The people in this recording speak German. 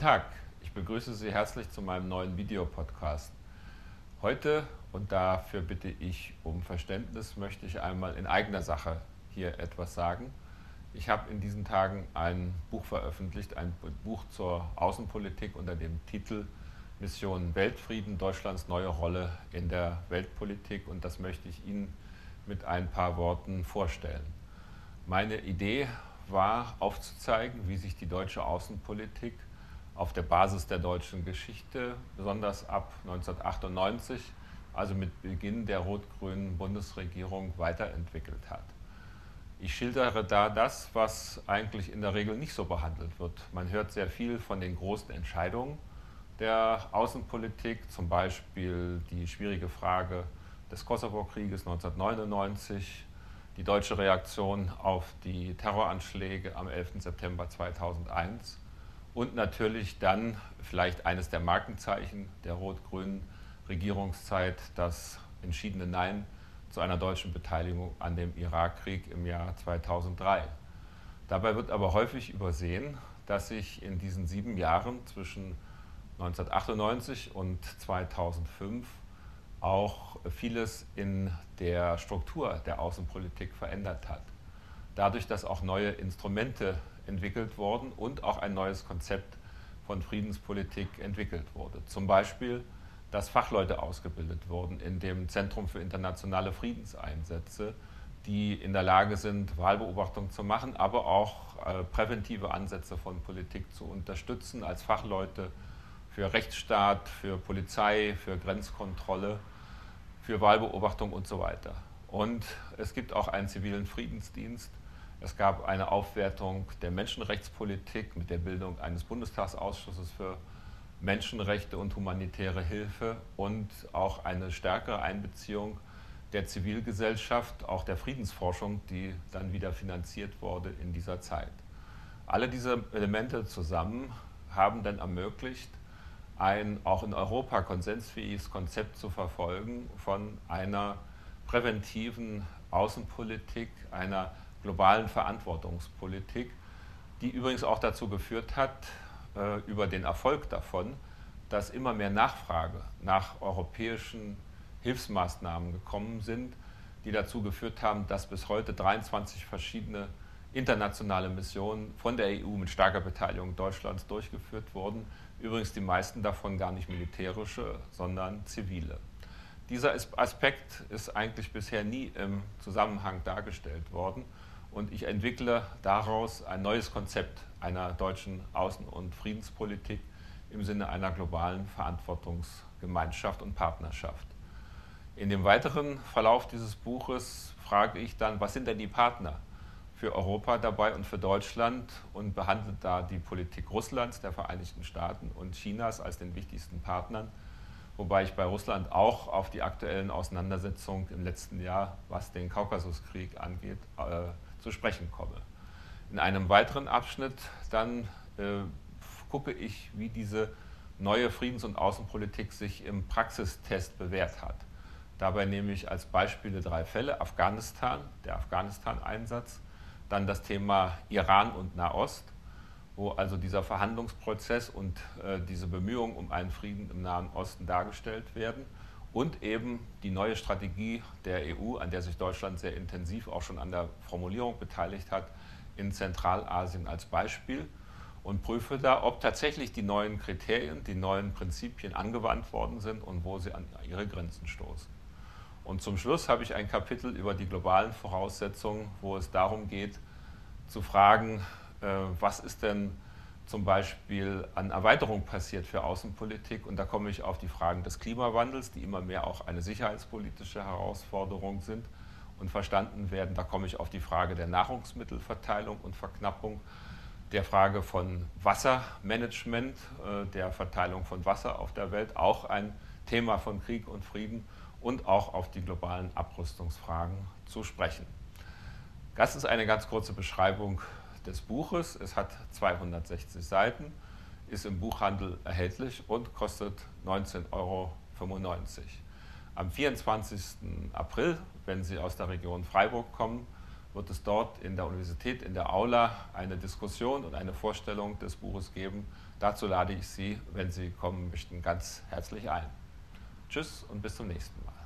Tag, ich begrüße Sie herzlich zu meinem neuen Videopodcast. Heute, und dafür bitte ich um Verständnis, möchte ich einmal in eigener Sache hier etwas sagen. Ich habe in diesen Tagen ein Buch veröffentlicht, ein Buch zur Außenpolitik unter dem Titel Mission Weltfrieden, Deutschlands neue Rolle in der Weltpolitik und das möchte ich Ihnen mit ein paar Worten vorstellen. Meine Idee war aufzuzeigen, wie sich die deutsche Außenpolitik auf der Basis der deutschen Geschichte, besonders ab 1998, also mit Beginn der rot-grünen Bundesregierung, weiterentwickelt hat. Ich schildere da das, was eigentlich in der Regel nicht so behandelt wird. Man hört sehr viel von den großen Entscheidungen der Außenpolitik, zum Beispiel die schwierige Frage des Kosovo-Krieges 1999, die deutsche Reaktion auf die Terroranschläge am 11. September 2001 und natürlich dann vielleicht eines der Markenzeichen der rot-grünen Regierungszeit, das entschiedene Nein zu einer deutschen Beteiligung an dem Irakkrieg im Jahr 2003. Dabei wird aber häufig übersehen, dass sich in diesen sieben Jahren zwischen 1998 und 2005 auch vieles in der Struktur der Außenpolitik verändert hat. Dadurch, dass auch neue Instrumente entwickelt wurden und auch ein neues Konzept von Friedenspolitik entwickelt wurde. Zum Beispiel, dass Fachleute ausgebildet wurden in dem Zentrum für internationale Friedenseinsätze, die in der Lage sind, Wahlbeobachtung zu machen, aber auch äh, präventive Ansätze von Politik zu unterstützen als Fachleute für Rechtsstaat, für Polizei, für Grenzkontrolle, für Wahlbeobachtung und so weiter. Und es gibt auch einen zivilen Friedensdienst. Es gab eine Aufwertung der Menschenrechtspolitik mit der Bildung eines Bundestagsausschusses für Menschenrechte und humanitäre Hilfe und auch eine stärkere Einbeziehung der Zivilgesellschaft, auch der Friedensforschung, die dann wieder finanziert wurde in dieser Zeit. Alle diese Elemente zusammen haben dann ermöglicht, ein auch in Europa konsensfähiges Konzept zu verfolgen von einer präventiven Außenpolitik, einer globalen Verantwortungspolitik, die übrigens auch dazu geführt hat, äh, über den Erfolg davon, dass immer mehr Nachfrage nach europäischen Hilfsmaßnahmen gekommen sind, die dazu geführt haben, dass bis heute 23 verschiedene internationale Missionen von der EU mit starker Beteiligung Deutschlands durchgeführt wurden. Übrigens die meisten davon gar nicht militärische, sondern zivile. Dieser Aspekt ist eigentlich bisher nie im Zusammenhang dargestellt worden und ich entwickle daraus ein neues Konzept einer deutschen Außen- und Friedenspolitik im Sinne einer globalen Verantwortungsgemeinschaft und Partnerschaft. In dem weiteren Verlauf dieses Buches frage ich dann, was sind denn die Partner für Europa dabei und für Deutschland und behandelt da die Politik Russlands, der Vereinigten Staaten und Chinas als den wichtigsten Partnern, wobei ich bei Russland auch auf die aktuellen Auseinandersetzungen im letzten Jahr, was den Kaukasuskrieg angeht, äh, zu sprechen komme. In einem weiteren Abschnitt dann äh, gucke ich, wie diese neue Friedens- und Außenpolitik sich im Praxistest bewährt hat. Dabei nehme ich als Beispiele drei Fälle, Afghanistan, der Afghanistan-Einsatz, dann das Thema Iran und Nahost, wo also dieser Verhandlungsprozess und äh, diese Bemühungen um einen Frieden im Nahen Osten dargestellt werden und eben die neue Strategie der EU, an der sich Deutschland sehr intensiv auch schon an der Formulierung beteiligt hat, in Zentralasien als Beispiel und prüfe da, ob tatsächlich die neuen Kriterien, die neuen Prinzipien angewandt worden sind und wo sie an ihre Grenzen stoßen. Und zum Schluss habe ich ein Kapitel über die globalen Voraussetzungen, wo es darum geht, zu fragen, äh, was ist denn zum Beispiel an Erweiterung passiert für Außenpolitik. Und da komme ich auf die Fragen des Klimawandels, die immer mehr auch eine sicherheitspolitische Herausforderung sind und verstanden werden. Da komme ich auf die Frage der Nahrungsmittelverteilung und Verknappung, der Frage von Wassermanagement, äh, der Verteilung von Wasser auf der Welt, auch ein Thema von Krieg und Frieden und auch auf die globalen Abrüstungsfragen zu sprechen. Das ist eine ganz kurze Beschreibung des Buches. Es hat 260 Seiten, ist im Buchhandel erhältlich und kostet 19,95 Euro. Am 24. April, wenn Sie aus der Region Freiburg kommen, wird es dort in der Universität, in der Aula, eine Diskussion und eine Vorstellung des Buches geben. Dazu lade ich Sie, wenn Sie kommen möchten, ganz herzlich ein. Tschüss und bis zum nächsten Mal.